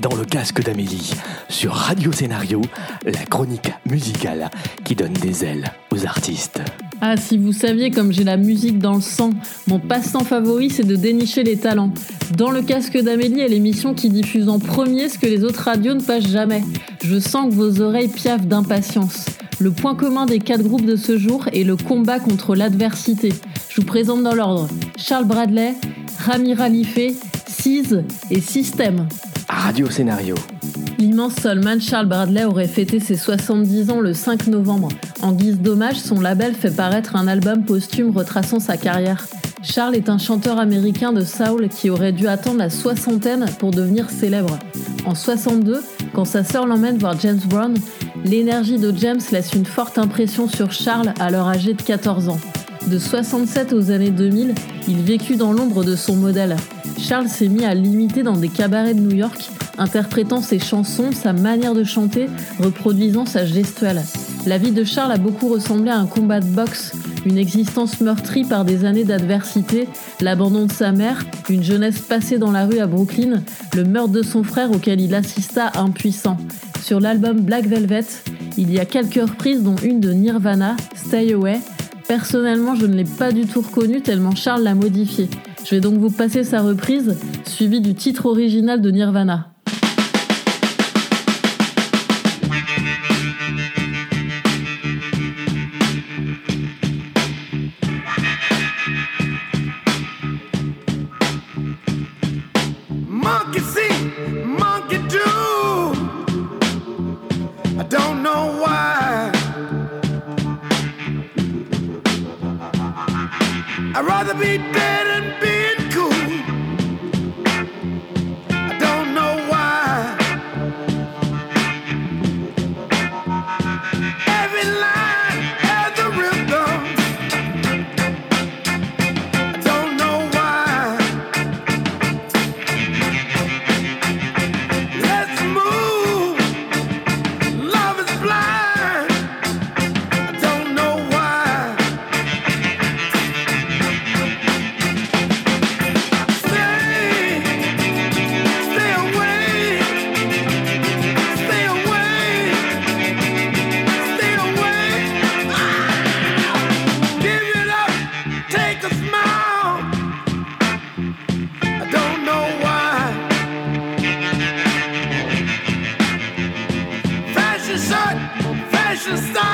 dans le casque d'Amélie sur Radio Scénario, la chronique musicale qui donne des ailes aux artistes. Ah, si vous saviez comme j'ai la musique dans le sang, mon passe-temps favori c'est de dénicher les talents. Dans le casque d'Amélie est l'émission qui diffuse en premier ce que les autres radios ne passent jamais. Je sens que vos oreilles piaffent d'impatience. Le point commun des quatre groupes de ce jour est le combat contre l'adversité. Je vous présente dans l'ordre Charles Bradley, Rami Ralifé, Cise et Système. Radio Scénario. L'immense soulman Charles Bradley aurait fêté ses 70 ans le 5 novembre. En guise d'hommage, son label fait paraître un album posthume retraçant sa carrière. Charles est un chanteur américain de soul qui aurait dû attendre la soixantaine pour devenir célèbre. En 62, quand sa sœur l'emmène voir James Brown, l'énergie de James laisse une forte impression sur Charles alors âgé de 14 ans. De 67 aux années 2000, il vécut dans l'ombre de son modèle. Charles s'est mis à l'imiter dans des cabarets de New York, interprétant ses chansons, sa manière de chanter, reproduisant sa gestuelle. La vie de Charles a beaucoup ressemblé à un combat de boxe, une existence meurtrie par des années d'adversité, l'abandon de sa mère, une jeunesse passée dans la rue à Brooklyn, le meurtre de son frère auquel il assista impuissant. Sur l'album Black Velvet, il y a quelques reprises dont une de Nirvana, Stay Away. Personnellement, je ne l'ai pas du tout reconnue tellement Charles l'a modifié. Je vais donc vous passer sa reprise, suivie du titre original de Nirvana. just stop.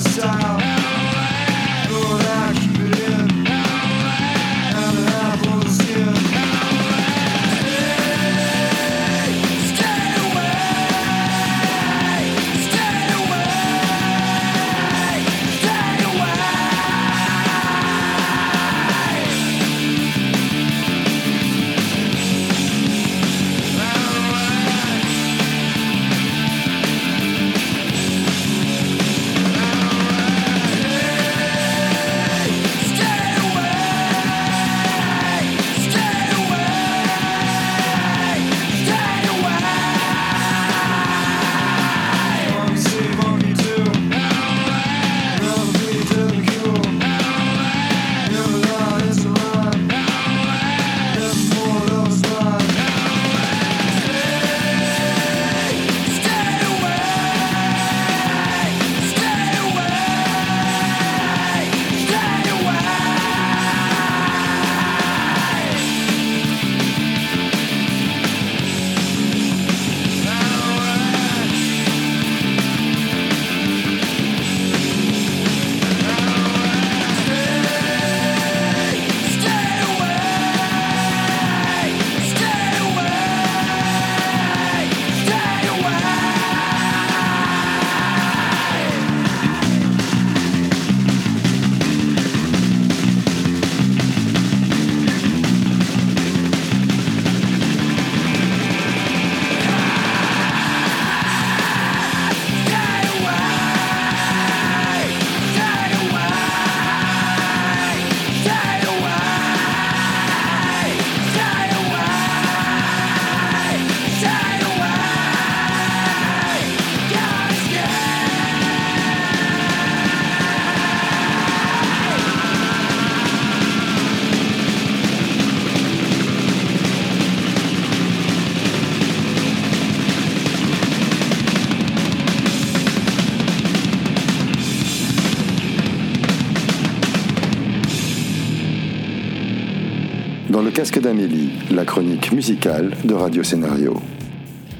Style. Casque d'Amélie, la chronique musicale de Radio Scénario.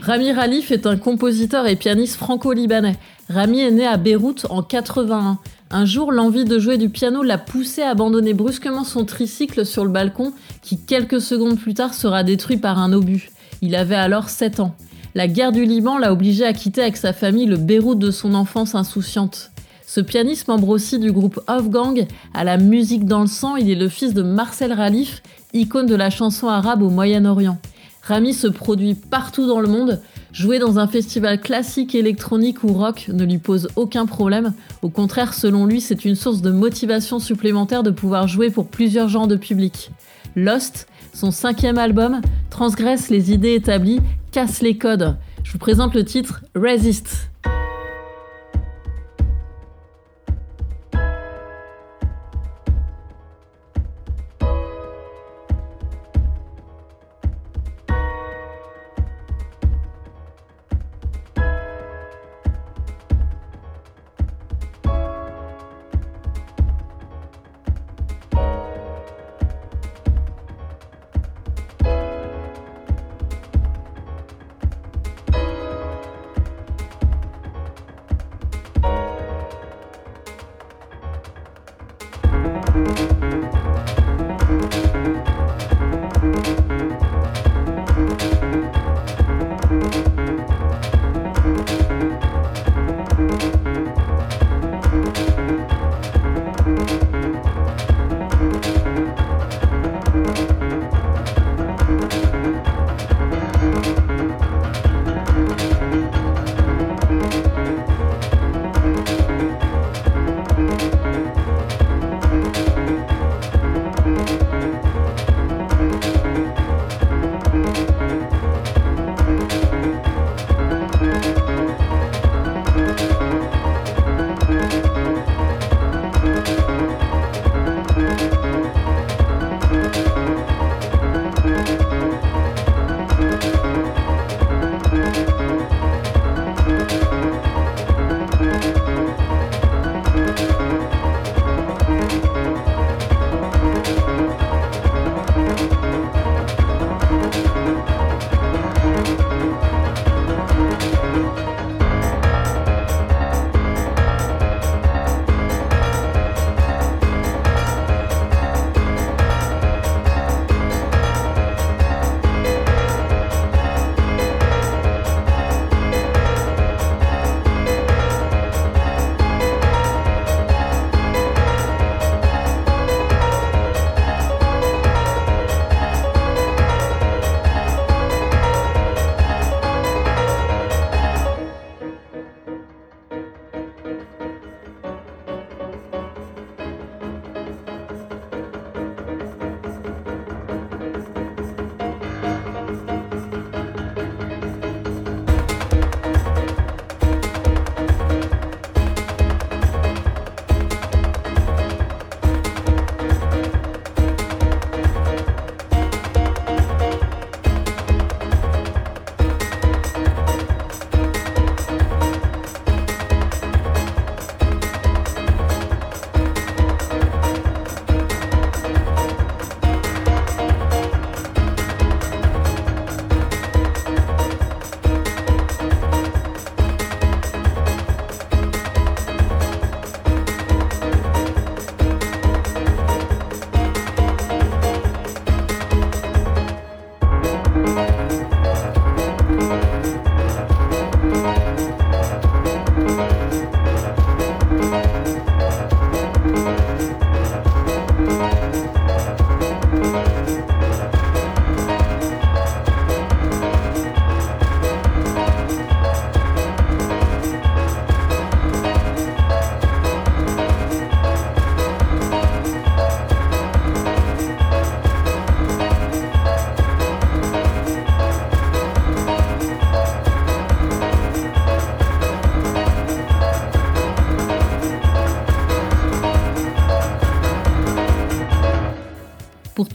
Rami Ralif est un compositeur et pianiste franco-libanais. Rami est né à Beyrouth en 81. Un jour, l'envie de jouer du piano l'a poussé à abandonner brusquement son tricycle sur le balcon, qui quelques secondes plus tard sera détruit par un obus. Il avait alors 7 ans. La guerre du Liban l'a obligé à quitter avec sa famille le Beyrouth de son enfance insouciante. Ce pianiste, membre aussi du groupe Off Gang, a la musique dans le sang, il est le fils de Marcel Ralif, icône de la chanson arabe au Moyen-Orient. Rami se produit partout dans le monde, jouer dans un festival classique, électronique ou rock ne lui pose aucun problème. Au contraire, selon lui, c'est une source de motivation supplémentaire de pouvoir jouer pour plusieurs genres de public. Lost, son cinquième album, transgresse les idées établies, casse les codes. Je vous présente le titre Resist.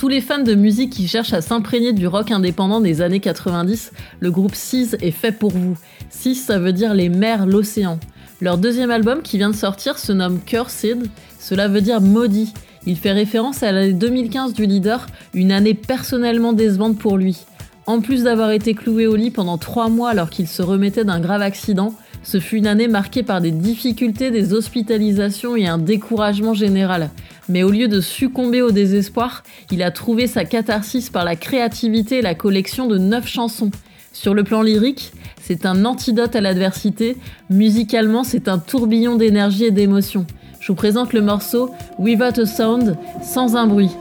Tous les fans de musique qui cherchent à s'imprégner du rock indépendant des années 90, le groupe Seas est fait pour vous. Seas, ça veut dire les mers, l'océan. Leur deuxième album qui vient de sortir se nomme Cursed, cela veut dire maudit. Il fait référence à l'année 2015 du leader, une année personnellement décevante pour lui. En plus d'avoir été cloué au lit pendant trois mois alors qu'il se remettait d'un grave accident, ce fut une année marquée par des difficultés, des hospitalisations et un découragement général. Mais au lieu de succomber au désespoir, il a trouvé sa catharsis par la créativité et la collection de neuf chansons. Sur le plan lyrique, c'est un antidote à l'adversité, musicalement c'est un tourbillon d'énergie et d'émotion. Je vous présente le morceau Without a Sound, sans un bruit.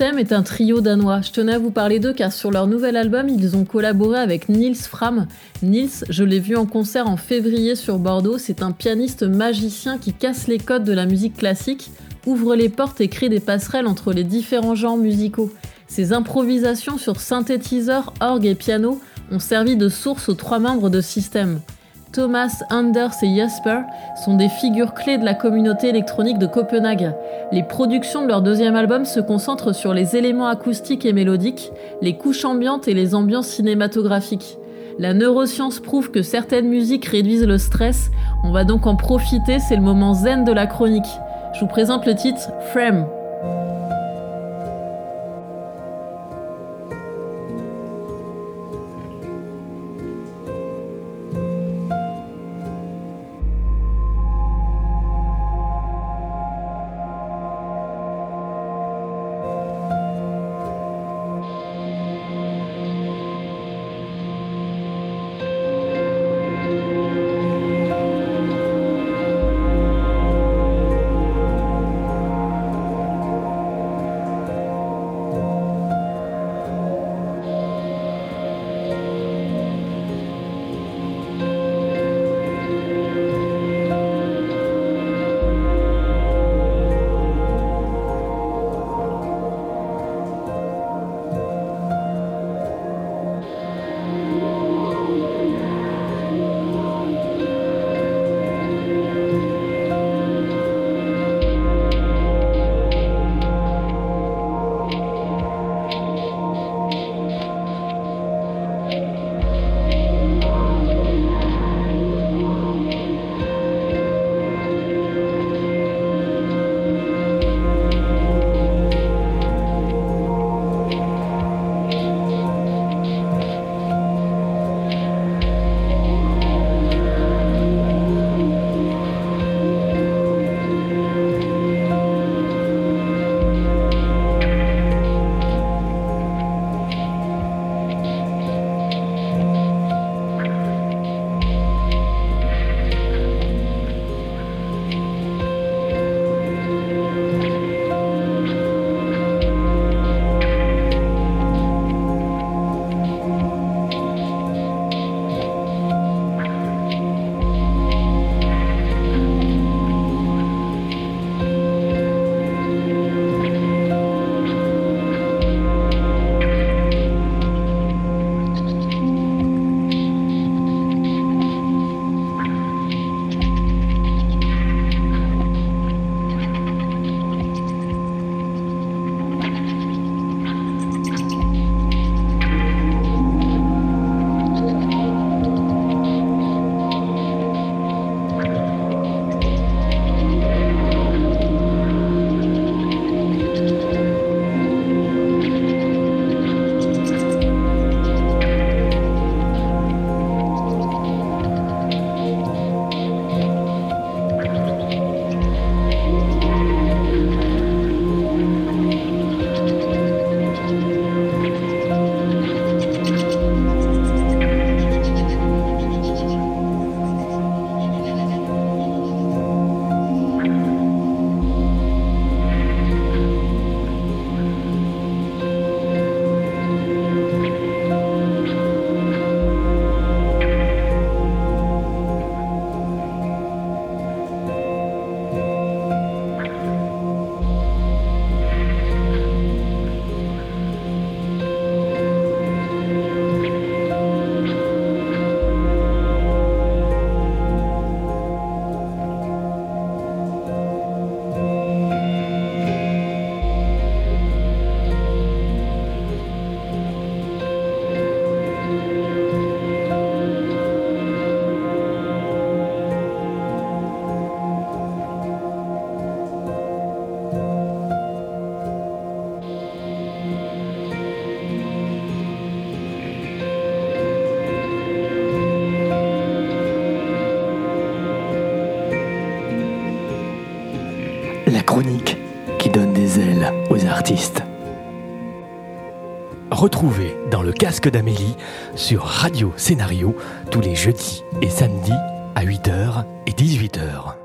System est un trio danois. Je tenais à vous parler d'eux car sur leur nouvel album, ils ont collaboré avec Niels Fram. Niels, je l'ai vu en concert en février sur Bordeaux. C'est un pianiste magicien qui casse les codes de la musique classique, ouvre les portes et crée des passerelles entre les différents genres musicaux. Ses improvisations sur synthétiseur, orgue et piano ont servi de source aux trois membres de System. Thomas Anders et Jasper sont des figures clés de la communauté électronique de Copenhague. Les productions de leur deuxième album se concentrent sur les éléments acoustiques et mélodiques, les couches ambiantes et les ambiances cinématographiques. La neuroscience prouve que certaines musiques réduisent le stress, on va donc en profiter, c'est le moment zen de la chronique. Je vous présente le titre Frame retrouver dans le casque d'Amélie sur Radio Scénario tous les jeudis et samedis à 8h et 18h.